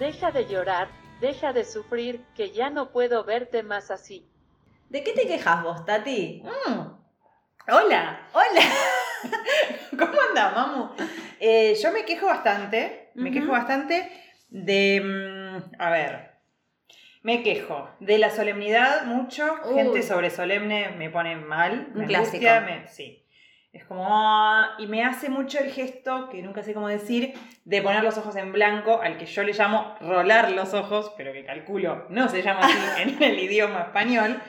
Deja de llorar, deja de sufrir, que ya no puedo verte más así. ¿De qué te quejas vos, Tati? Mm. Hola, Hola. ¿cómo andás, mamu? Eh, yo me quejo bastante, me quejo bastante de... mm, a ver, me quejo de la solemnidad mucho, gente sobre solemne me pone mal, Un me clásico. me- sí. Es como... ah, y me hace mucho el gesto, que nunca sé cómo decir, de poner los ojos en blanco, al que yo le llamo rolar los ojos, pero que calculo no se llama así en el idioma español.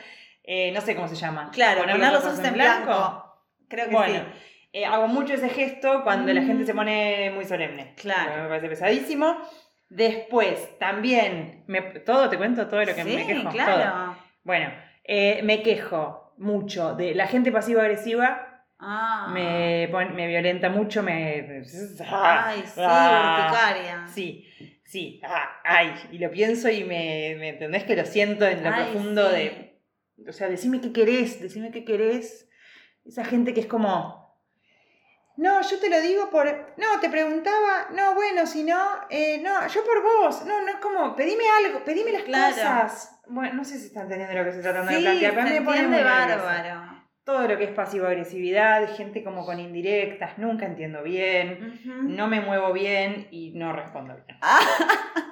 Eh, no sé cómo se llama. Claro, poner los ojos en blanco. Creo que Bueno, sí. eh, hago mucho ese gesto cuando la Mm. gente se pone muy solemne. Claro. Me parece pesadísimo. Después, también, me- todo, te cuento todo lo que sí, me quejo. todo. claro. Bueno, eh, me quejo mucho de la gente pasivo-agresiva. Ah. Me, me violenta mucho, me... Ay, sí, Ah, urticaria. Sí, sí, ah, ay, y lo pienso y me, me entendés que lo siento en lo Ay, profundo sí. de... O sea, decime qué querés, decime qué querés. Esa gente que es como... No, yo te lo digo por... No, te preguntaba, no, bueno, si no, eh, no, yo por vos. No, no es como, pedime algo, pedime las Claro. cosas. Bueno, no sé si están entendiendo lo que tratando de Sí, plantear, se pero mí me pone muy bárbaro. todo lo que es pasivo-agresividad, gente como con indirectas, nunca entiendo bien, no me muevo bien y no respondo bien.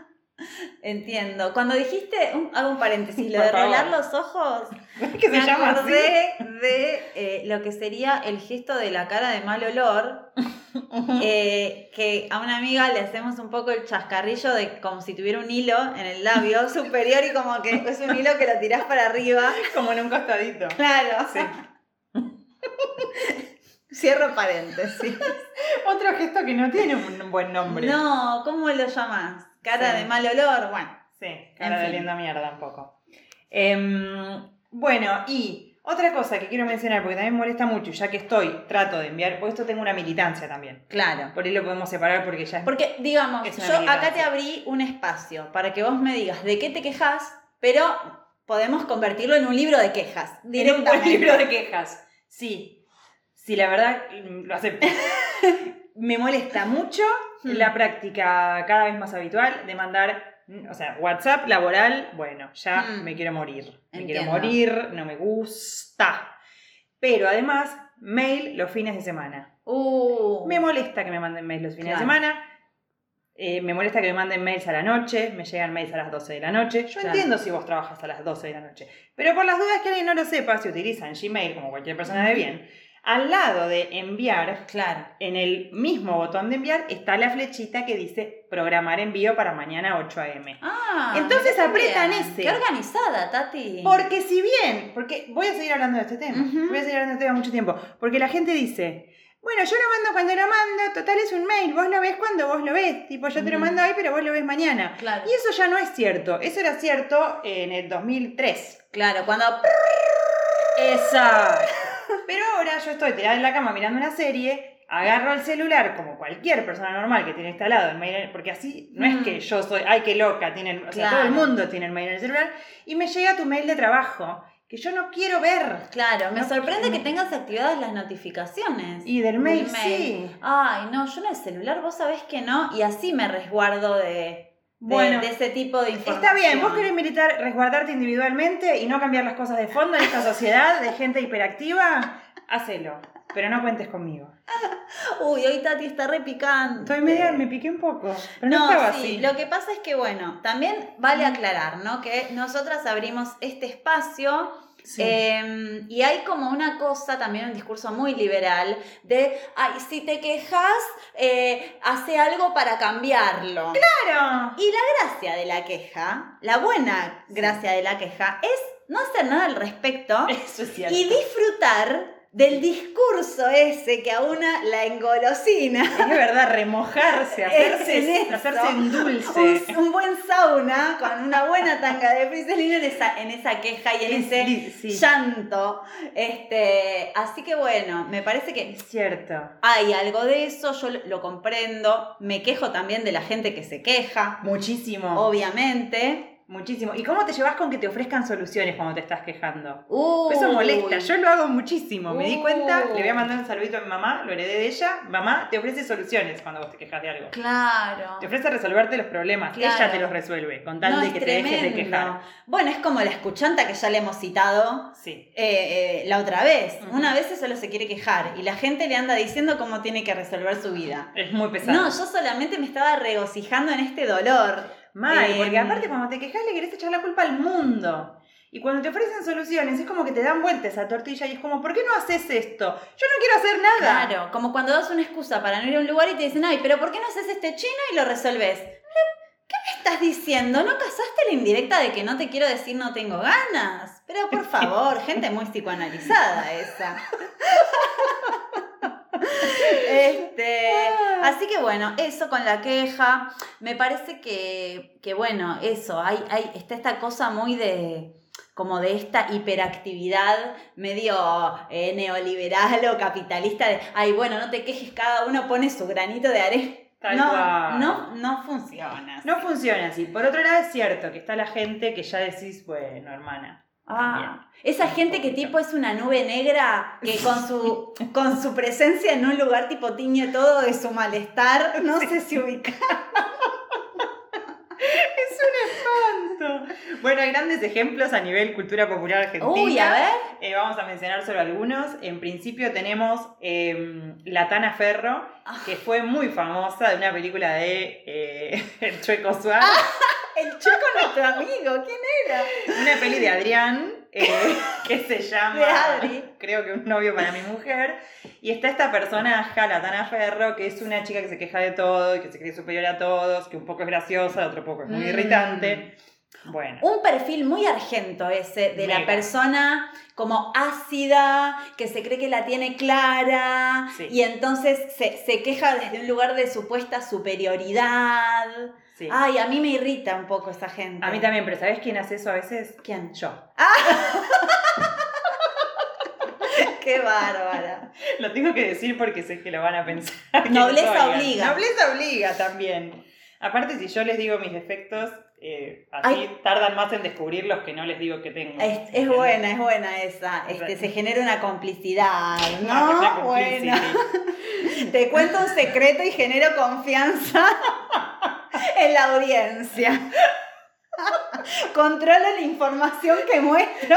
Entiendo. Cuando dijiste, un- hago un paréntesis, lo de rolar los ojos, ¿Qué me se llama así? acordé de eh, lo que sería el gesto de la cara de mal olor, eh, que a una amiga le hacemos un poco el chascarrillo de como si tuviera un hilo en el labio superior y como que es un hilo que lo tirás para arriba. Como en un costadito. Claro. Sí. Cierro paréntesis. Otro gesto que no tiene un buen nombre. No, ¿cómo lo llamas? Cara Sí. de mal olor. Bueno, Sí, cara En de fin. linda mierda un poco. Em, bueno, y otra cosa que quiero mencionar, porque también me molesta mucho, ya que estoy, trato de enviar, porque esto tengo una militancia también. claro. Por ahí lo podemos separar porque ya es Porque, digamos, Es yo acá te abrí un espacio para que vos me digas de qué te quejas, pero podemos convertirlo en un libro de quejas. En un Directamente. buen libro de quejas. Sí, sí, la verdad lo acepto. Me molesta mucho Hmm. la práctica cada vez más habitual de mandar, mm, o sea, WhatsApp laboral, bueno, ya Hmm. me quiero morir. Me quiero morir, no me gusta. Pero además, mail los fines de semana. Uh, Me molesta que me manden mails los fines Claro. de semana. Eh, me molesta que me manden mails a la noche, me llegan mails a las 12 de la noche. Yo Claro. entiendo si vos trabajas a las 12 de la noche. Pero por las dudas que alguien no lo sepa, si utilizan Gmail como cualquier persona de bien, al lado de enviar, claro. en el mismo botón de enviar, está la flechita que dice programar envío para mañana 8 a.m. Ah, Entonces apretan bien. ese. Qué organizada, Tati. Porque si bien, porque voy a seguir hablando de este tema, voy a seguir hablando de este tema mucho tiempo, porque la gente dice, bueno, yo lo mando cuando lo mando, total es un mail, vos lo ves cuando vos lo ves, tipo yo te lo mando hoy, pero vos lo ves mañana. Claro. Y eso ya no es cierto, eso era cierto en el 2003. Claro, cuando. Exacto. Pero ahora yo estoy tirada en la cama mirando una serie, agarro el celular como cualquier persona normal que tiene instalado el mail, porque así no Mm. es que yo soy, ay, qué loca, tienen, o sea, todo el Claro. mundo tiene el mail en el celular, y me llega tu mail de trabajo, que yo no quiero ver. Claro, me No, sorprende que tengas activadas las notificaciones. Y del mail, sí. Ay, no, yo en el celular, vos sabés que no, y así me resguardo de- Bueno, de ese tipo de información. Está bien, vos querés militar, resguardarte individualmente y no cambiar las cosas de fondo en esta sociedad de gente hiperactiva, hacelo. Pero no cuentes conmigo. Uy, hoy Tati está repicante. Estoy media, me piqué un poco. Pero no, No, estaba sí, así. lo que pasa es que, bueno, también vale aclarar, ¿no? Que nosotras abrimos este espacio Sí. eh, y hay como una cosa, también un discurso muy liberal, de, ay, si te quejas, eh, hace algo para cambiarlo. ¡Claro! Y la gracia de la queja, la buena gracia de la queja, es no hacer nada al respecto Eso es y disfrutar del discurso ese que a una la engolosina. Es verdad, remojarse, hacerse, en eso. hacerse en dulce. Un, un buen sauna con una buena tanga de friselina en esa, en esa queja y en Es ese sí. llanto. Este, así que bueno, me parece que Es cierto. hay algo de eso, yo lo comprendo. Me quejo también de la gente que se queja, Muchísimo. obviamente. Muchísimo. ¿Y cómo te llevas con que te ofrezcan soluciones cuando te estás quejando? Eso molesta. Yo lo hago muchísimo. Me di cuenta, le voy a mandar un saludito a mi mamá, lo heredé de ella. Mamá te ofrece soluciones cuando vos te quejas de algo. Claro. Te ofrece resolverte los problemas. Claro. Ella te los resuelve, con tal No, de que te dejes de quejar. Bueno, es como la escuchanta que ya le hemos citado Sí. eh, eh, la otra vez. Ujú. Una vez solo se quiere quejar y la gente le anda diciendo cómo tiene que resolver su vida. Es muy pesado. No, yo solamente me estaba regocijando en este dolor. Mal, Eh, porque aparte cuando te quejas le querés echar la culpa al mundo. Y cuando te ofrecen soluciones es como que te dan vuelta esa tortilla y es como, ¿por qué no haces esto? Yo no quiero hacer nada. Claro, como cuando das una excusa para no ir a un lugar y te dicen, ay, pero ¿por qué no haces este chino y lo resolves? ¿Qué me estás diciendo? ¿No casaste la indirecta de que no te quiero decir no tengo ganas? Pero por favor, gente muy psicoanalizada esa. Este, así que bueno, eso con la queja. Me parece que, que bueno, eso, hay, hay, está esta cosa muy de como de esta hiperactividad medio eh, neoliberal o capitalista de, ay, bueno, no te quejes, cada uno pone su granito de arena. Tal no, cual. no, no funciona. No funciona así. Por otro lado es cierto que está la gente que ya decís, bueno, hermana. Ah, esa gente que tipo es una nube negra que con su, con su presencia en un lugar tipo tiñe todo de su malestar, no sé si ubica. Es un espanto. Bueno, hay grandes ejemplos a nivel cultura popular argentina. Uy, a ver. Eh, vamos a mencionar solo algunos. En principio tenemos eh, La Tana Ferro, Ah. que fue muy famosa de una película de eh, El Chueco Suárez. El choco nuestro amigo, ¿quién era? Una peli de Adrián, eh, que se llama, De Adri. creo que un novio para mi mujer. Y está esta personaje, la Tana Ferro, que es una chica que se queja de todo y que se cree superior a todos, que un poco es graciosa, otro poco es muy Mm. irritante. Bueno. Un perfil muy argento ese, de la persona como ácida, que se cree que la tiene clara, Sí. y entonces se, se queja desde un lugar de supuesta superioridad. Sí. Ay, a mí me irrita un poco esa gente. A mí también, pero ¿sabes quién hace eso a veces? ¿Quién? Yo. Qué bárbara. Lo tengo que decir porque sé que lo van a pensar. Nobleza obliga. Nobleza obliga también. Aparte, si yo les digo mis defectos, eh, así Ay. tardan más en descubrir los que no les digo que tengo. Es, buena, es buena esa. Este, se genera una complicidad, Una- una ¿no? complicity. Bueno, te cuento un secreto y genero confianza en la audiencia. Controlo la información que muestro.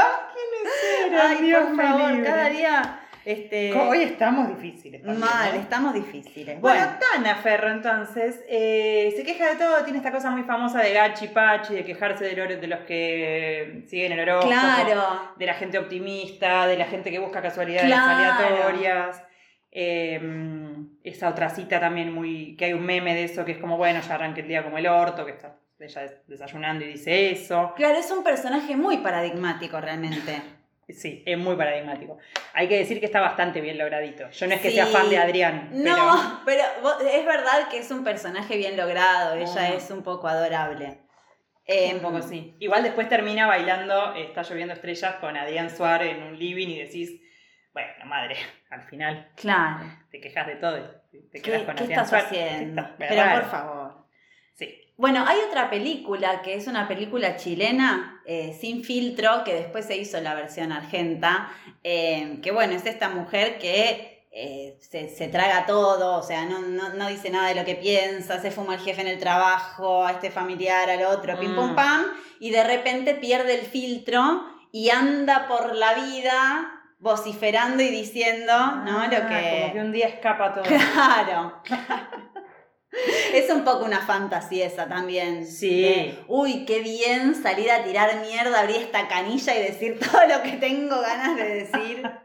era? Ay, Dios por favor, libre. cada día este, Hoy estamos difíciles. también, mal, ¿no? estamos difíciles. Bueno, Bueno, Tana Ferro, entonces, eh, se queja de todo, tiene esta cosa muy famosa de gachi pachi, de quejarse de, lo- de los que siguen el horóscopo, claro. de la gente optimista, de la gente que busca casualidades Claro. aleatorias. Eh, esa otra cita también muy. que hay un meme de eso que es como, bueno, ya arranqué el día como el orto, que está ella des- desayunando y dice eso. Claro, es un personaje muy paradigmático realmente. Sí, es muy paradigmático. Hay que decir que está bastante bien logradito. Yo no es que Sí. sea fan de Adrián. No, pero es verdad que es un personaje bien logrado, ella es un poco adorable. Eh, Un poco sí. Igual después termina bailando eh, Está lloviendo estrellas con Adrián Suárez en un living y decís, bueno, madre, al final Claro. te quejas de todo. y Te ¿Qué, quedas con qué estás haciendo? Pero por favor. Sí. Bueno, hay otra película que es una película chilena, eh, sin filtro, que después se hizo la versión argenta, eh, que bueno, es esta mujer que eh, se, se traga todo, o sea, no, no, no dice nada de lo que piensa, se fuma al jefe en el trabajo, a este familiar, al otro, pim pum Mm. pam, y de repente pierde el filtro y anda por la vida vociferando y diciendo, ¿no? Lo Ah, que... Como que un día escapa todo. Claro. Es un poco una fantasía esa también. Sí. De, Uy, qué bien salir a tirar mierda, abrir esta canilla y decir todo lo que tengo ganas de decir.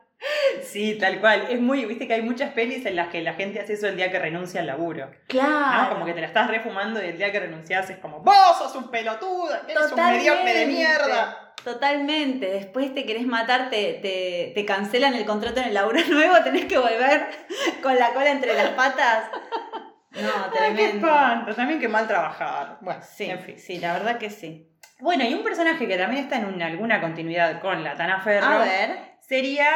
Sí, tal cual. Es muy, viste que hay muchas pelis en las que la gente hace eso el día que renuncia al laburo. Claro. ¿no? Como que te la estás refumando y el día que renuncias es como, vos sos un pelotudo, eres un mediocre de mierda. Totalmente. Después te querés matar, te, te, te cancelan el contrato en el laburo nuevo, tenés que volver con la cola entre las patas. No, Ay, qué tremendo. espanto, también que mal trabajar. Bueno, Sí, en fin. sí, la verdad que sí. Bueno, y un personaje que también está en una- alguna continuidad con la Tana Ferro A ver. sería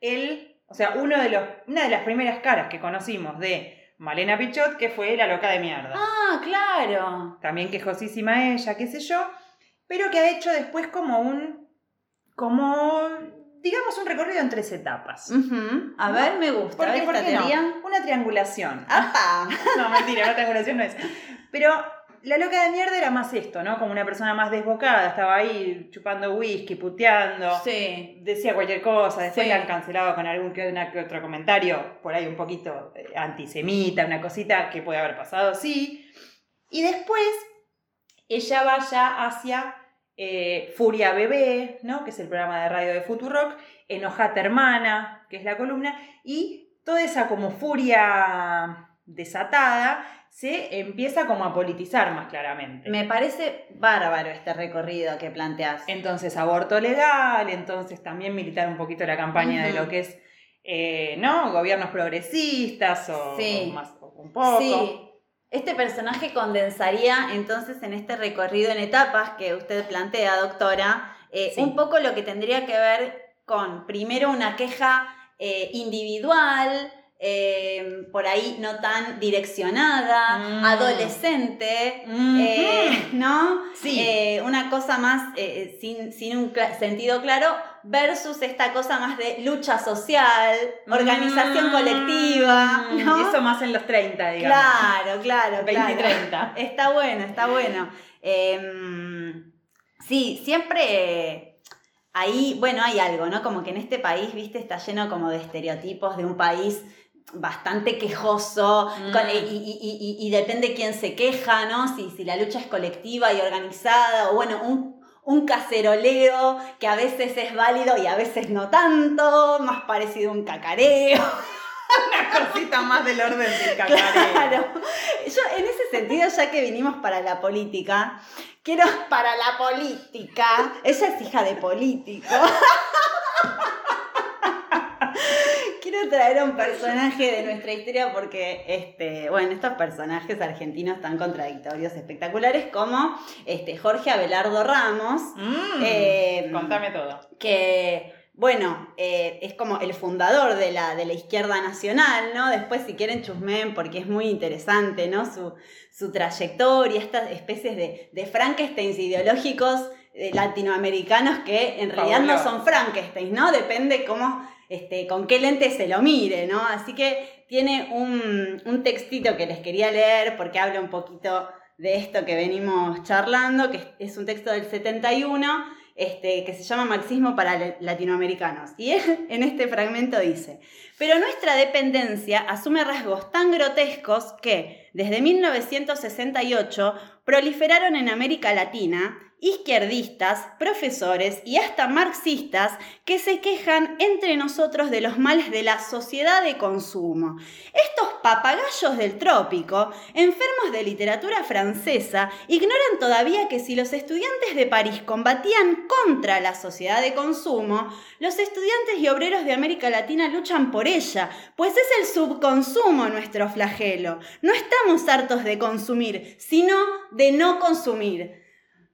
el, o sea, uno de los, una de las primeras caras que conocimos de Malena Pichot, que fue la loca de mierda. Ah, claro. También quejosísima ella, qué sé yo. Pero que ha hecho después como un, como, digamos, un recorrido en tres etapas. A ver, me gusta. ¿Por qué, por qué no? Una triangulación. ¡Apa! No, mentira, una triangulación no es. Pero la loca de mierda era más esto, ¿no? Como una persona más desbocada, estaba ahí chupando whisky, puteando. Sí. Decía cualquier cosa, después Sí. la han cancelado con algún que, una que otro comentario, por ahí un poquito eh, antisemita, una cosita que puede haber pasado, sí. Y después ella va ya hacia eh, Furia Bebé, ¿no? que es el programa de radio de Futurock, Enojate Hermana, que es la columna, y toda esa como furia desatada se empieza como a politizar más claramente. Me parece bárbaro este recorrido que planteas. Entonces, aborto legal, entonces también militar un poquito la campaña de lo que es, eh, ¿no? Gobiernos progresistas o, Sí. o más, o un poco. Sí. Este personaje condensaría entonces en este recorrido en etapas que usted plantea, doctora, eh, Sí. un poco lo que tendría que ver con, primero, una queja eh, individual, eh, por ahí no tan direccionada, Mm. adolescente, eh, ¿no? Sí. Eh, una cosa más sin, sin un sentido claro versus esta cosa más de lucha social, organización Mm. colectiva, ¿no? Eso más en los 30, digamos. Claro, claro, 20 y claro. 30. Está bueno, está bueno. Em, sí, siempre ahí, bueno, hay algo, ¿no? Como que en este país, viste, está lleno como de estereotipos de un país bastante quejoso Mm. con- y, y- y- y- y depende quién se queja, ¿no? Si, si la lucha es colectiva y organizada o bueno, un, un caceroleo que a veces es válido y a veces no tanto, más parecido a un cacareo. Una cosita más del orden del cacareo. Claro. Yo en ese sentido, ya que vinimos para la política, quiero para la política. Ella es hija de político. Quiero traer a un personaje de nuestra historia porque, este, bueno, estos personajes argentinos tan contradictorios, espectaculares, como este, Jorge Abelardo Ramos, Mm, Eh, contame todo. que, bueno, eh, es como el fundador de la, de la izquierda nacional, ¿no? Después, si quieren, chusmen, porque es muy interesante, ¿no? Su, su trayectoria, estas especies de, de Frankensteins ideológicos eh, latinoamericanos que en realidad no son Frankensteins, ¿no? Depende cómo, este, con qué lente se lo mire, ¿no? Así que tiene un, un textito que les quería leer porque habla un poquito de esto que venimos charlando, que es- un texto del 71, este, que se llama Marxismo para Latinoamericanos. Y en este fragmento dice, pero nuestra dependencia asume rasgos tan grotescos que, desde 1968, proliferaron en América Latina izquierdistas, profesores y hasta marxistas que se quejan entre nosotros de los males de la sociedad de consumo. Estos papagayos del trópico, enfermos de literatura francesa, ignoran todavía que si los estudiantes de París combatían contra la sociedad de consumo, los estudiantes y obreros de América Latina luchan por ella, pues es el subconsumo nuestro flagelo. No estamos hartos de consumir, sino de no consumir.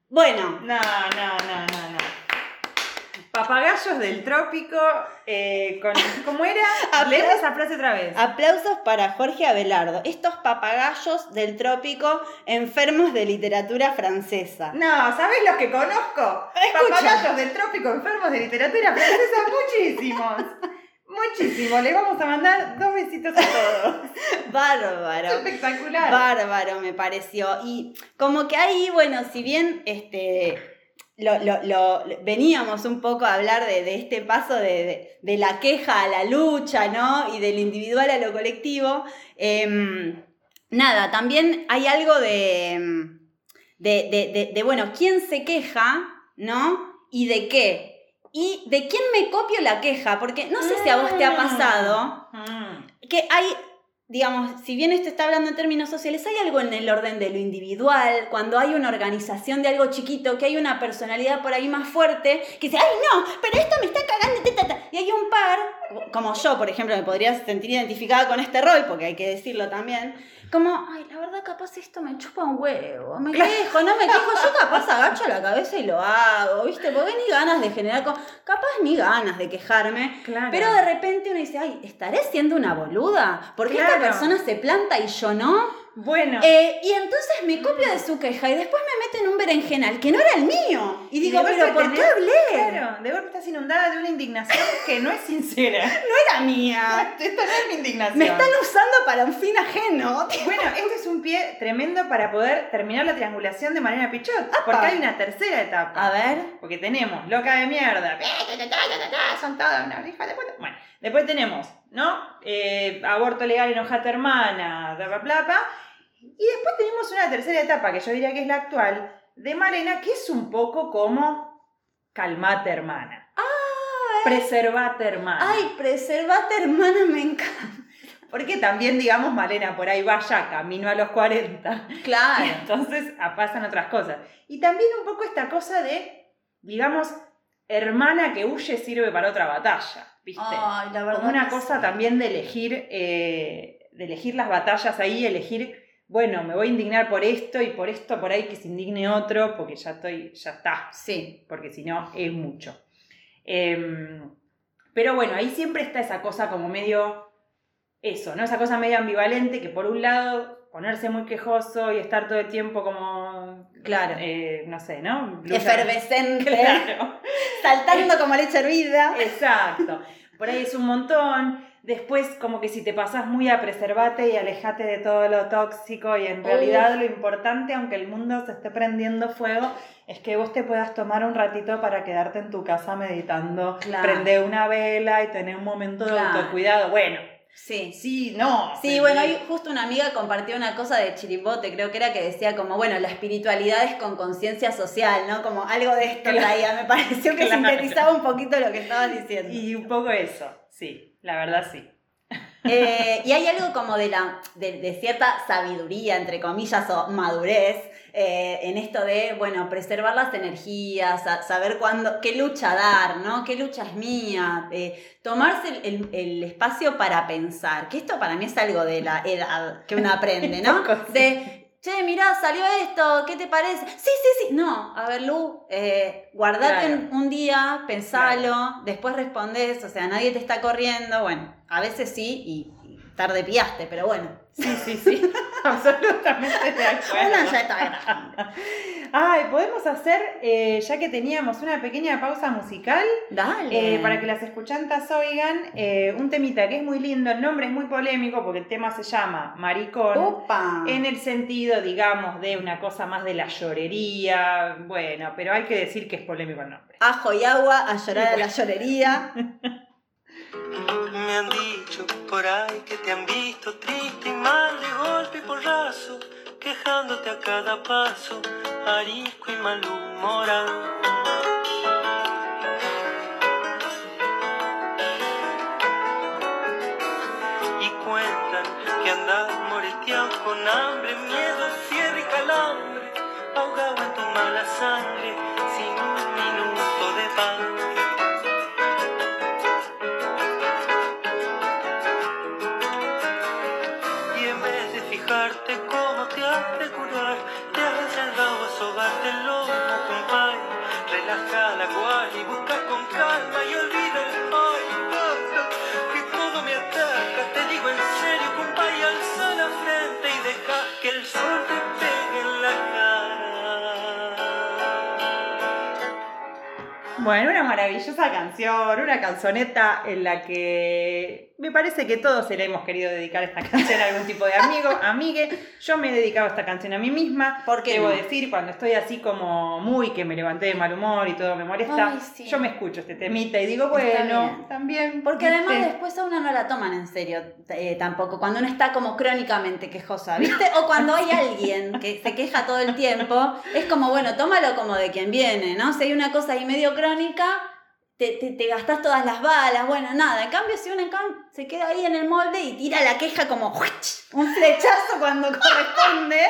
Bueno, No, no, no, no, no. Papagayos del trópico, eh, con, ¿cómo era? Léeme esa frase otra vez. Aplausos para Jorge Abelardo, estos papagayos del trópico enfermos de literatura francesa. No, ¿sabes los que conozco? Escucha. Papagayos del trópico enfermos de literatura francesa, muchísimos. Muchísimos. Le vamos a mandar dos besitos a todos. Bárbaro. Espectacular. Bárbaro me pareció. Y como que ahí, bueno, si bien este, lo, lo- lo- veníamos un poco a hablar de, de este paso de, de- de la queja a la lucha, ¿no? Y del individual a lo colectivo. em, nada, también hay algo de, em, de, de- de- de, bueno, quién se queja, ¿no? Y de qué. Y de quién me copio la queja, porque no sé si a vos te ha pasado Mm. que hay, digamos, si bien esto está hablando en términos sociales, hay algo en el orden de lo individual, cuando hay una organización de algo chiquito, que hay una personalidad por ahí más fuerte, que dice, ay no, pero esto me está cagando, ta, ta, ta". y hay un par, como yo, por ejemplo, me podría sentir identificada con este rol, porque hay que decirlo también, como, ay, la verdad, capaz esto me chupa un huevo, me quejo, no me quejo, yo capaz agacho la cabeza y lo hago, ¿viste? Porque ni ganas de generar, capaz ni ganas de quejarme, Claro. pero de repente uno dice, ay, ¿estaré siendo una boluda? ¿Por qué esta Claro. persona se planta y yo no? Bueno. Eh, y entonces me copio de su queja y después me mete en un berenjenal que no era el mío. Y digo, de pero golpe ¿por qué hablé? Claro, de golpe estás inundada de una indignación que no es sincera. No era mía. Esta no es mi indignación. Me están usando para un fin ajeno. Bueno, este es un pie tremendo para poder terminar la triangulación de Mariana Pichot. Porque hay una tercera etapa. A ver. Porque tenemos loca de mierda, son todas unas hijas de puta. Bueno, después tenemos, ¿no? Eh, aborto legal, enojate hermana, bla, bla. Y después tenemos una tercera etapa, que yo diría que es la actual, de Malena, que es un poco como calmate hermana. Preservate hermana. Ay, preservate, hermana, me encanta. Porque también, digamos, Malena por ahí va ya camino a los 40. Claro. Entonces ah, pasan otras cosas. Y también un poco esta cosa de, digamos, hermana que huye sirve para otra batalla, ¿viste? Ay, la verdad. Como una cosa sí. también de elegir, eh, de elegir las batallas ahí, elegir, bueno, me voy a indignar por esto y por esto, por ahí que se indigne otro, porque ya estoy, ya está, Sí. porque si no es mucho. Em, pero bueno, ahí siempre está esa cosa como medio, eso, ¿no? Esa cosa medio ambivalente que por un lado ponerse muy quejoso y estar todo el tiempo como, Claro. eh, no sé, ¿no? Efervescente. Claro. Saltando como leche hervida. Exacto. Por ahí es un montón. Después, como que si te pasas muy a preservate y alejate de todo lo tóxico, y en realidad lo importante, aunque el mundo se esté prendiendo fuego, es que vos te puedas tomar un ratito para quedarte en tu casa meditando, Claro. prender una vela y tener un momento de Claro. autocuidado. Bueno, Sí. sí, no. Sí, bueno, hoy justo una amiga compartió una cosa de Chirimbote, creo que era que decía como, bueno, la espiritualidad es con conciencia social, ¿no? Como algo de esto Claro. traía, me pareció que Claro. sintetizaba un poquito lo que estabas diciendo. Y un poco eso, sí, la verdad sí. Eh, y hay algo como de, la, de, de cierta sabiduría, entre comillas, o madurez, eh, en esto de, bueno, preservar las energías, sa- saber cuándo, qué lucha dar, ¿no? ¿Qué lucha es mía? eh, tomarse el, el- el espacio para pensar, que esto para mí es algo de la edad que uno aprende, ¿no? De, che, mirá, salió esto, ¿qué te parece? Sí, sí, sí. No, a ver, Lu, eh, guardate Claro. un, un día, pensalo, después respondes, o sea, nadie te está corriendo, bueno, a veces sí y tarde piaste, pero bueno. Sí, sí, sí. Absolutamente de acuerdo. Una ya está grande. Ay, podemos hacer, eh, ya que teníamos una pequeña pausa musical, Dale. eh, para que las escuchantas oigan, eh, un temita que es muy lindo, el nombre es muy polémico porque el tema se llama Maricón. Upa. En el sentido, digamos, de una cosa más de la llorería, bueno, pero hay que decir que es polémico el nombre. Ajo y agua, a llorar a la llorería. Me han dicho por ahí que te han visto triste y mal de golpe y porrazo, quejándote a cada paso, arisco y malhumorado. Y cuentan que andas moreteado con hambre, miedo, fiebre y calambre, ahogado en tu mala sangre, fijarte cómo te has de curar, te has encerrado a sobarte el lomo. Relaja la cual y busca con calma y olvida el basta, que todo me ataca. Te digo en serio, compay, alza la frente y deja que el sol te pegue en la cara. Bueno, una maravillosa canción, una canzoneta en la que me parece que todos se le hemos querido dedicar esta canción a algún tipo de amigo, amigue. Yo me he dedicado esta canción a mí misma. ¿Por qué Debo no? decir, cuando estoy así como muy que me levanté de mal humor y todo me molesta, Ay, sí. yo me escucho este temita y digo, bueno, también. Porque además ¿viste? después a uno no la toman en serio eh, tampoco, cuando uno está como crónicamente quejosa, ¿viste? O cuando hay alguien que se queja todo el tiempo, es como, bueno, tómalo como de quien viene, ¿no? Si hay una cosa ahí medio crónica, te, te, te gastás todas las balas, bueno, nada. En cambio, si uno en cam- se queda ahí en el molde y tira la queja como un flechazo cuando corresponde.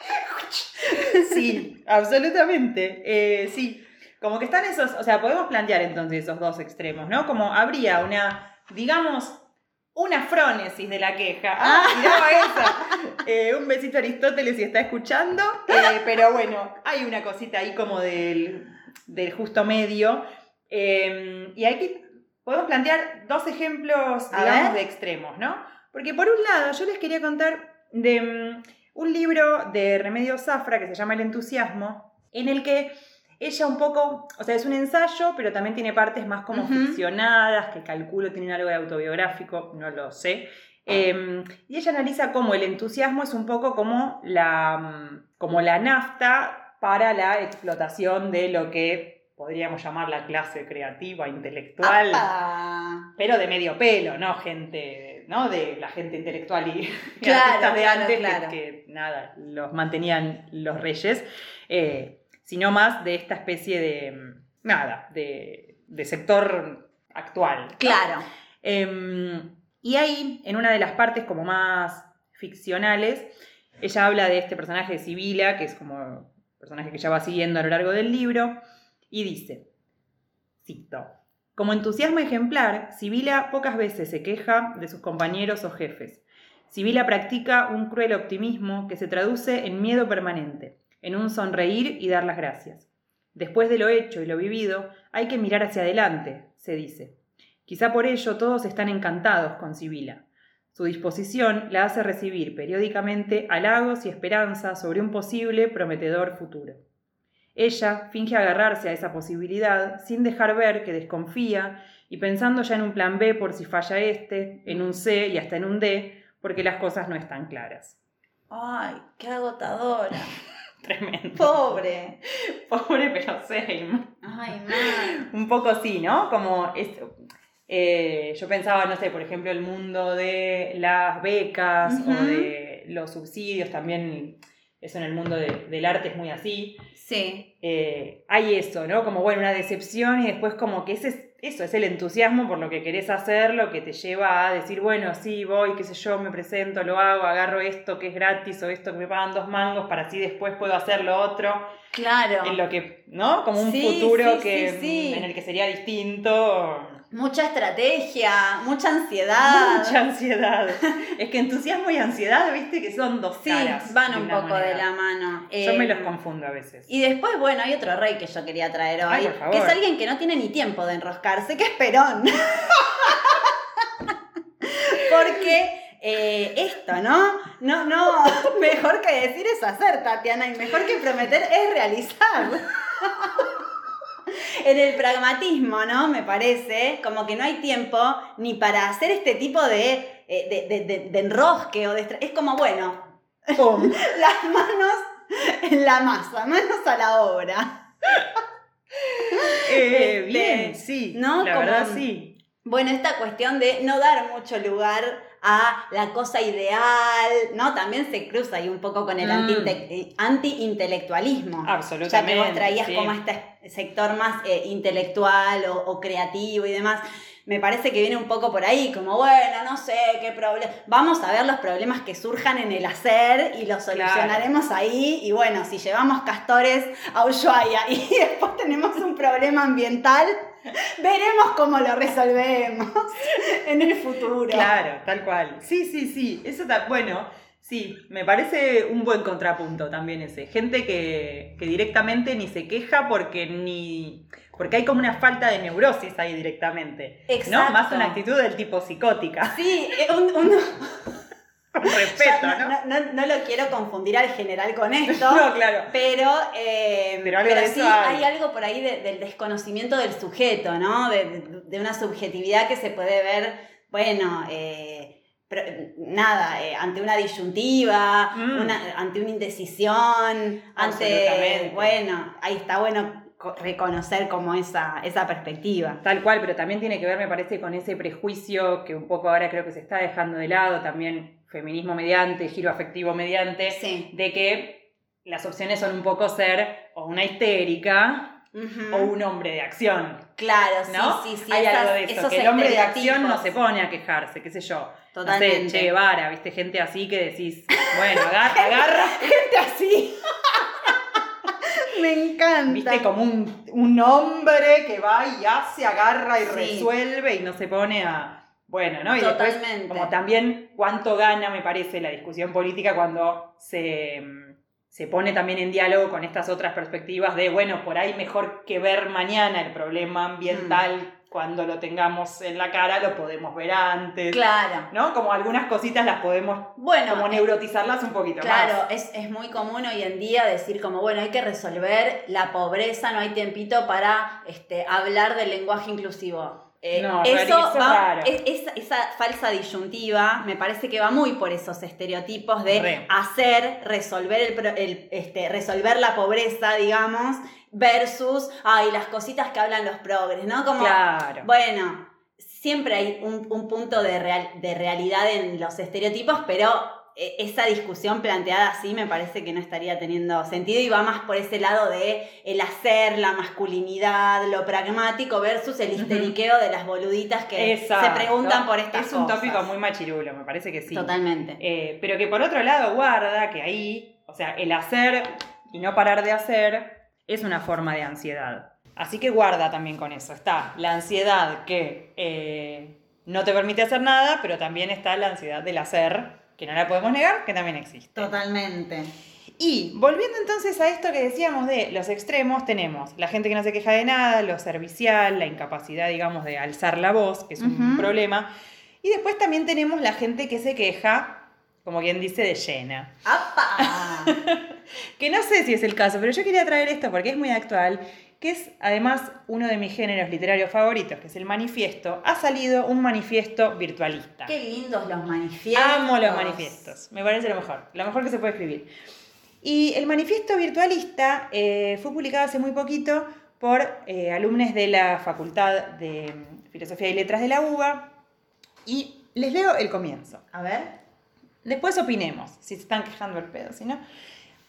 Sí, absolutamente. Eh, sí, como que están esos, o sea, podemos plantear entonces esos dos extremos, ¿no? Como habría una, digamos, una frónesis de la queja. Ah, mirá esa. Eh, un besito a Aristóteles si está escuchando. Eh, pero bueno, hay una cosita ahí como del, del justo medio. Eh, y aquí podemos plantear dos ejemplos, digamos, de extremos, ¿no? Porque por un lado, yo les quería contar de mm, un libro de Remedios Zafra que se llama El entusiasmo, en el que ella un poco, o sea, es un ensayo, pero también tiene partes más como ficcionadas, que calculo tienen algo de autobiográfico, no lo sé. Eh, y ella analiza cómo el entusiasmo es un poco como la, mm, como la nafta para la explotación de lo que podríamos llamar la clase creativa, intelectual, ¡Apa! pero de medio pelo, ¿no? Gente, ¿no? De la gente intelectual y, Claro, artistas de antes que- claro. Que, nada, los mantenían los reyes, eh, sino más de esta especie de, mm, nada, de, de sector actual. ¿no? Claro. Em, y ahí, en una de las partes como más ficcionales, ella habla de este personaje de Sibila, que es como el personaje que ella va siguiendo a lo largo del libro, y dice, cito, como entusiasmo ejemplar, Sibila pocas veces se queja de sus compañeros o jefes. Sibila practica un cruel optimismo que se traduce en miedo permanente, en un sonreír y dar las gracias. Después de lo hecho y lo vivido, hay que mirar hacia adelante, se dice. Quizá por ello todos están encantados con Sibila. Su disposición la hace recibir periódicamente halagos y esperanzas sobre un posible prometedor futuro. Ella finge agarrarse a esa posibilidad sin dejar ver que desconfía y pensando ya en un plan B por si falla este, en un C y hasta en un D, porque las cosas no están claras. Ay, qué agotadora. Tremendo. Pobre. Pobre pero same. Ay, mal. Un poco sí, ¿no? Como es- eh, yo pensaba, no sé, por ejemplo, el mundo de las becas o de los subsidios, también eso en el mundo de- del arte es muy así. Sí. Eh, hay eso, ¿no? Como, bueno, una decepción y después como que ese es, eso es el entusiasmo por lo que querés hacer, lo que te lleva a decir, bueno, sí, voy, qué sé yo, me presento, lo hago, agarro esto que es gratis o esto que me pagan dos mangos para así después puedo hacer lo otro Claro. en lo que, ¿no? Como un Sí, futuro sí, que, sí, en el que sería distinto. Mucha estrategia, mucha ansiedad. Mucha ansiedad. es que entusiasmo y ansiedad, viste, que son dos Sí, caras. van un poco de la mano. Yo Eh, me los confundo a veces. Y después, bueno, hay otro rey que yo quería traer hoy, Ay, por favor. que es alguien que no tiene ni tiempo de enroscarse, que es Perón. Porque eh, esto, ¿no? No, no, mejor que decir es hacer, Tatiana, y mejor que prometer es realizar. En el pragmatismo, ¿no? Me parece como que no hay tiempo ni para hacer este tipo de, eh, de, de- de- de enrosque o de... Es como, bueno, ¡Pum! las manos en la masa, manos a la obra. Eh, Este, bien, sí. ¿no? La Como- verdad, sí. Bueno, esta cuestión de no dar mucho lugar a la cosa ideal, ¿no? También se cruza ahí un poco con el Mm. anti-inte- anti-intelectualismo. Ya Absolutamente. que vos traías sí. como este sector más eh, intelectual o, o creativo y demás. Me parece que viene un poco por ahí, como bueno, no sé qué problema. Vamos a ver los problemas que surjan en el hacer y los solucionaremos ahí. Y bueno, si llevamos castores a Ushuaia y después tenemos un problema ambiental, veremos cómo lo resolvemos en el futuro. Claro, tal cual. Sí, sí, sí. Eso está. Bueno, sí, me parece un buen contrapunto también ese. Gente que, que directamente ni se queja porque ni. Porque hay como una falta de neurosis ahí directamente. Exacto. ¿No? Más una actitud del tipo psicótica. Sí, eh, un- Con respeto, ¿no? no, no- no lo quiero confundir al general con esto. No, claro. Pero, eh, Pero algo sí hay. hay algo por ahí de- del desconocimiento del sujeto, ¿no? De, de- una subjetividad que se puede ver, bueno, eh, pero, nada, eh, ante una disyuntiva, Mm. una- ante una indecisión, ante, bueno, ahí está bueno co- reconocer como esa, esa perspectiva. Tal cual, pero también tiene que ver, me parece, con ese prejuicio que un poco ahora creo que se está dejando de lado, también feminismo mediante, giro afectivo mediante, Sí. de que las opciones son un poco ser o una histérica o un hombre de acción, Claro, sí, ¿no? sí, sí. Hay esas- algo de eso, que el hombre de acción no se pone a quejarse, qué sé yo. Totalmente. No sé, Che Guevara, viste, gente así que decís, bueno, agarra, agarra, Gente así. Me encanta. viste, como un, un hombre que va y hace, agarra y Sí. resuelve y no se pone a... Bueno, ¿no? Y después Totalmente. Como también cuánto gana, me parece, la discusión política cuando se, se pone también en diálogo con estas otras perspectivas de, bueno, por ahí mejor que ver mañana el problema ambiental Mm. cuando lo tengamos en la cara, lo podemos ver antes. Claro. ¿No? Como algunas cositas las podemos Bueno, como eh, neurotizarlas un poquito Claro, más. es, es muy común hoy en día decir como, bueno, hay que resolver la pobreza, no hay tiempito para este, hablar del lenguaje inclusivo. Eh, No, eso es es- esa, falsa disyuntiva me parece que va muy por esos estereotipos de Re. hacer, resolver, el, este, resolver la pobreza, digamos, versus, ay, las cositas que hablan los progres, ¿no? Como, Claro. bueno, siempre hay un, un punto de, real- de realidad en los estereotipos, pero esa discusión planteada así me parece que no estaría teniendo sentido y va más por ese lado de el hacer, la masculinidad, lo pragmático versus el histeriqueo de las boluditas que Exacto. se preguntan por estas Es un cosas. tópico muy machirulo, me parece que sí. Totalmente. Eh, pero que por otro lado guarda que ahí, o sea, el hacer y no parar de hacer es una forma de ansiedad. Así que guarda también con eso. Está la ansiedad que eh, no te permite hacer nada, pero también está la ansiedad del hacer, que no la podemos negar, que también existe. Totalmente. Y volviendo entonces a esto que decíamos de los extremos, tenemos la gente que no se queja de nada, lo servicial, la incapacidad, digamos, de alzar la voz, que es un problema. Y después también tenemos la gente que se queja, como quien dice, de llena. ¡Apa! Que no sé si es el caso, pero yo quería traer esto porque es muy actual, que es además uno de mis géneros literarios favoritos, que es el manifiesto. Ha salido un manifiesto virtualista. Qué lindos los manifiestos. Amo los manifiestos, me parece lo mejor, lo mejor que se puede escribir. Y el manifiesto virtualista eh, fue publicado hace muy poquito por eh, alumnos de la Facultad de Filosofía y Letras de la UBA y les leo el comienzo. A ver. Después opinemos, si se están quejando el pedo, si no.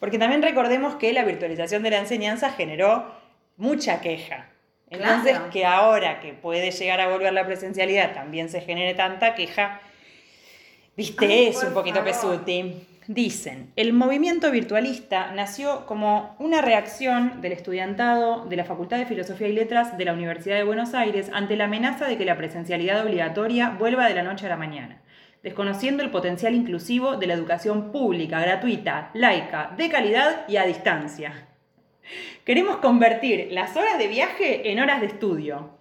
Porque también recordemos que la virtualización de la enseñanza generó mucha queja. Entonces, Claro. que ahora que puede llegar a volver la presencialidad también se genere tanta queja, viste, Ay, es un poquito favor. pesuti. Dicen, el movimiento virtualista nació como una reacción del estudiantado de la Facultad de Filosofía y Letras de la Universidad de Buenos Aires ante la amenaza de que la presencialidad obligatoria vuelva de la noche a la mañana, desconociendo el potencial inclusivo de la educación pública, gratuita, laica, de calidad y a distancia. Queremos convertir las horas de viaje en horas de estudio.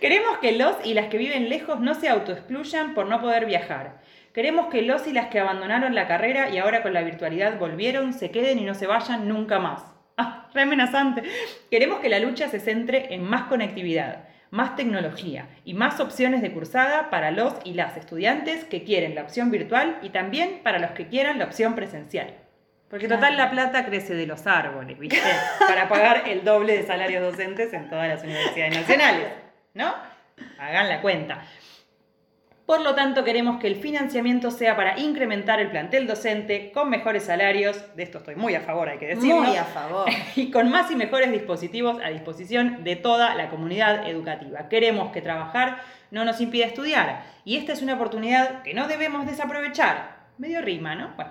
Queremos que los y las que viven lejos no se autoexcluyan por no poder viajar. Queremos que los y las que abandonaron la carrera y ahora con la virtualidad volvieron, se queden y no se vayan nunca más. Ah, re amenazante. Queremos que la lucha se centre en más conectividad, más tecnología y más opciones de cursada para los y las estudiantes que quieren la opción virtual y también para los que quieran la opción presencial. Porque total Claro. la plata crece de los árboles, ¿viste? Para pagar el doble de salarios docentes en todas las universidades nacionales, ¿no? Hagan la cuenta. Por lo tanto, queremos que el financiamiento sea para incrementar el plantel docente con mejores salarios, de esto estoy muy a favor, hay que decirlo, Muy a favor. y con más y mejores dispositivos a disposición de toda la comunidad educativa. Queremos que trabajar no nos impida estudiar, y esta es una oportunidad que no debemos desaprovechar. Medio rima, ¿no? Bueno,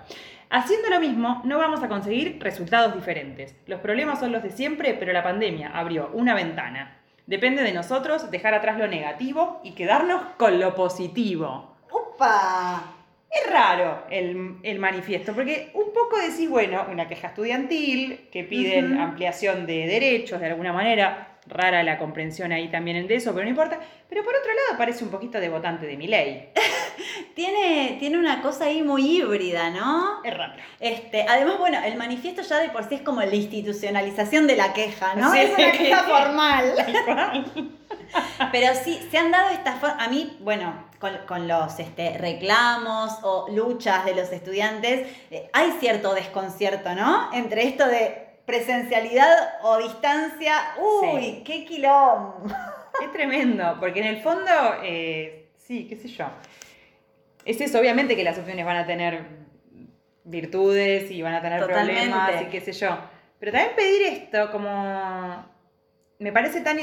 haciendo lo mismo, no vamos a conseguir resultados diferentes. Los problemas son los de siempre, pero la pandemia abrió una ventana. Depende de nosotros dejar atrás lo negativo y quedarnos con lo positivo. ¡Upa! Es raro el, el manifiesto, porque un poco decís, bueno, una queja estudiantil, que piden ampliación de derechos de alguna manera, rara la comprensión ahí también en de eso, pero no importa. Pero por otro lado parece un poquito de votante de mi ley. Tiene, tiene una cosa ahí muy híbrida, ¿no? Es raro. Este, además, bueno, el manifiesto ya de por sí es como la institucionalización de la queja, ¿no? Sí. es una queja formal. Pero sí, se han dado estas formas. A mí, bueno, con, con los este, reclamos o luchas de los estudiantes, eh, hay cierto desconcierto, ¿no? Entre esto de presencialidad o distancia. ¡Uy, Sí. qué quilombo! Es tremendo, porque en el fondo, eh, sí, qué sé yo. Es eso, obviamente que las opciones van a tener virtudes y van a tener Totalmente. problemas y qué sé yo. Pero también pedir esto como... Me parece tan,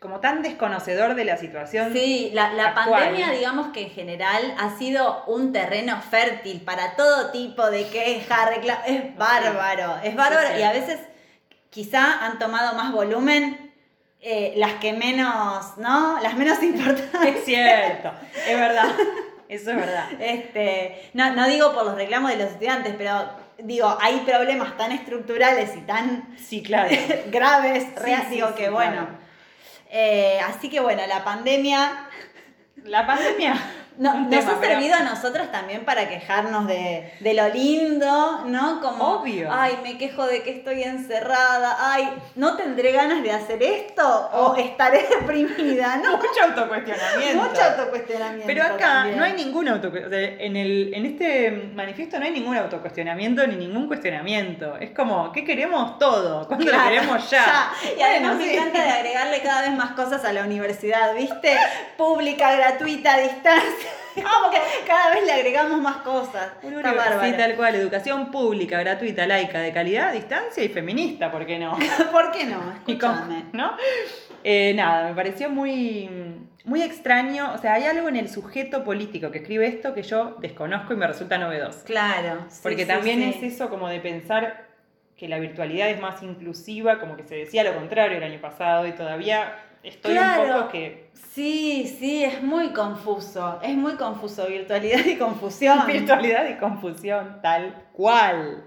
como tan desconocedor de la situación. Sí, la, la actual. pandemia, digamos que en general ha sido un terreno fértil para todo tipo de queja, reclamo. Es bárbaro, es bárbaro. Sí, sí. Y a veces quizá han tomado más volumen eh, las que menos, ¿no? Las menos importantes. Es cierto, es verdad. Eso es verdad. Este, no, no digo por los reclamos de los estudiantes, pero digo, hay problemas tan estructurales y tan Sí, claro. graves, real- sí, digo que claro. Eh, así que bueno, la pandemia La pandemia. No- nos tema, ha pero- servido a nosotros también para quejarnos de, de lo lindo, ¿no? Como, Obvio. ay, me quejo de que estoy encerrada, ay, ¿no tendré ganas de hacer esto? O estaré deprimida, ¿no? Mucho autocuestionamiento. Mucho autocuestionamiento. Pero acá también. no hay ningún autocuestionamiento. en, el, en este manifiesto no hay ningún autocuestionamiento ni ningún cuestionamiento. Es como, ¿qué queremos todo? ¿Cuándo Claro, lo queremos ya? Y además Bueno, me sí. encanta de agregarle cada vez más cosas a la universidad, ¿viste? Pública, gratuita, a distancia. Como que cada vez le agregamos más cosas. Una Está universidad, bárbaro. tal cual, educación pública, gratuita, laica, de calidad, distancia y feminista, ¿por qué no? ¿Por qué no? Con- Escúchame. ¿no? Eh, nada, me pareció muy, muy extraño. O sea, hay algo en el sujeto político que escribe esto que yo desconozco y me resulta novedoso. Claro. sí, Porque sí, también sí. es eso como de pensar que la virtualidad es más inclusiva, como que se decía lo contrario el año pasado y todavía estoy Claro. un poco que... Sí, sí, es muy confuso. Es muy confuso. Virtualidad y confusión. Virtualidad y confusión, tal cual.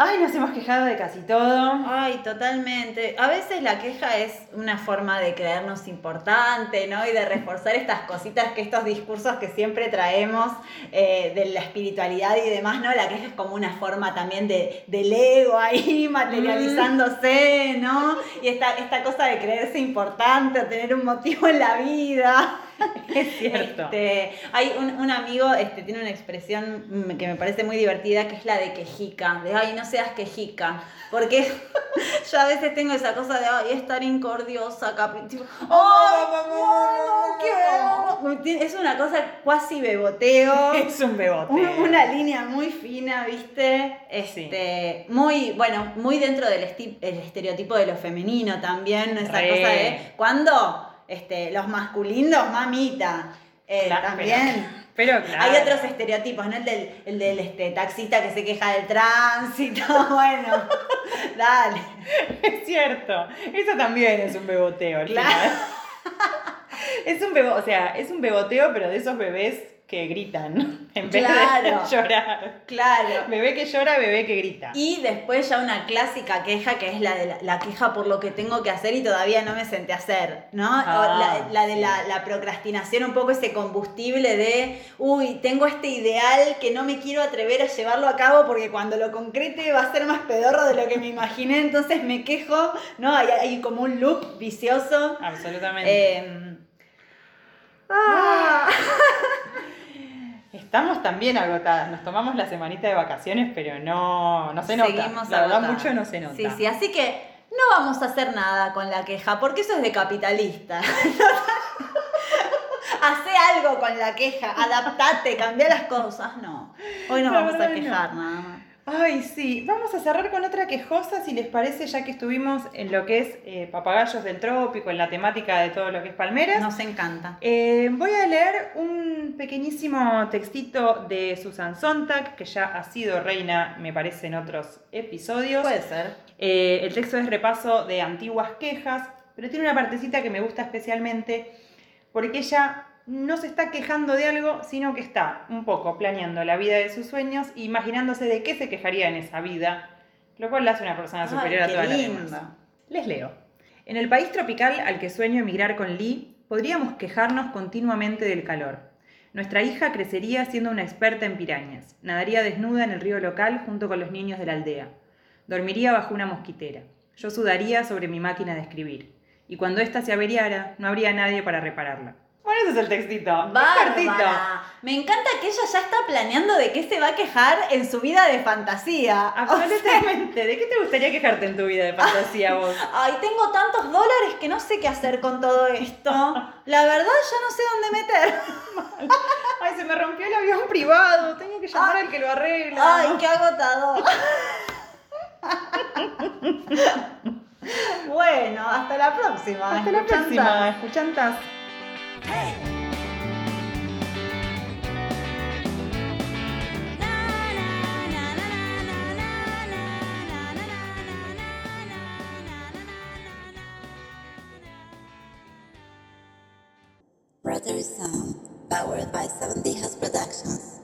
Ay, nos hemos quejado de casi todo. Ay, totalmente. A veces la queja es una forma de creernos importante, ¿no? Y de reforzar estas cositas que estos discursos que siempre traemos eh, de la espiritualidad y demás, ¿no? La queja es como una forma también de, del ego ahí materializándose, ¿no? Y esta, esta cosa de creerse importante tener un motivo en la vida. Es cierto. Este, hay un, un amigo, este, tiene una expresión mm, que me parece muy divertida, que es la de quejica, de ay, no seas quejica, porque yo a veces tengo esa cosa de ay, estar incordiosa, capri, tipo, ay, no, no Es una cosa cuasi beboteo. Es un bebote. Un- Una línea muy fina, ¿viste? Este, muy, bueno, muy dentro del esti- el estereotipo de lo femenino también, esa Re. cosa de cuando este, los masculinos, mamita, eh, Claro, también. Pero claro. Hay otros estereotipos, ¿no? El del, el del este, taxista que se queja del tránsito, bueno, dale. Es cierto. Eso también es un beboteo. Claro. Es un bebo, o sea, es un beboteo, pero de esos bebés que gritan en vez Claro. de llorar. Claro. Bebé que llora, bebé que grita. Y después ya una clásica queja que es la de la, la queja por lo que tengo que hacer y todavía no me senté a hacer, ¿no? Ah, la, la de la, la procrastinación, un poco ese combustible de, uy, tengo este ideal que no me quiero atrever a llevarlo a cabo porque cuando lo concrete va a ser más pedorro de lo que me imaginé, entonces me quejo, ¿no? Hay, hay como un loop vicioso. Absolutamente. Eh, ah. Estamos también agotadas. Nos tomamos la semanita de vacaciones, pero no, no se nota. Seguimos la verdad, mucho no se nota. Sí, sí, así que no vamos a hacer nada con la queja, porque eso es de capitalista. Hacé algo con la queja, adaptate, cambia las cosas. No, hoy no La vamos a no. quejar nada más. Ay, sí. Vamos a cerrar con otra quejosa, si les parece, ya que estuvimos en lo que es eh, papagayos del trópico, en la temática de todo lo que es palmeras. Nos encanta. Eh, voy a leer un pequeñísimo textito de Susan Sontag, que ya ha sido reina, me parece, en otros episodios. Puede ser. Eh, el texto es repaso de antiguas quejas, pero tiene una partecita que me gusta especialmente porque ella no se está quejando de algo, sino que está un poco planeando la vida de sus sueños imaginándose de qué se quejaría en esa vida, lo cual la hace una persona Ay, superior a las lindo. demás. Les leo. En el país tropical al que sueño emigrar con Lee, podríamos quejarnos continuamente del calor. Nuestra hija crecería siendo una experta en pirañas, nadaría desnuda en el río local junto con los niños de la aldea, dormiría bajo una mosquitera, yo sudaría sobre mi máquina de escribir, y cuando ésta se averiara, no habría nadie para repararla. Bueno, ese es el textito. Bárbara. Me encanta que ella ya está planeando de qué se va a quejar en su vida de fantasía. O sea, Absolutamente. ¿De qué te gustaría quejarte en tu vida de fantasía vos? Ay, tengo tantos dólares que no sé qué hacer con todo esto. La verdad ya no sé dónde meter. Ay, se me rompió el avión privado. Tengo que llamar Ay. al que lo arregla. Ay, qué agotador. bueno, hasta la próxima. Hasta la próxima. Escuchantas. Brother Sound, um, powered by 70 House Productions.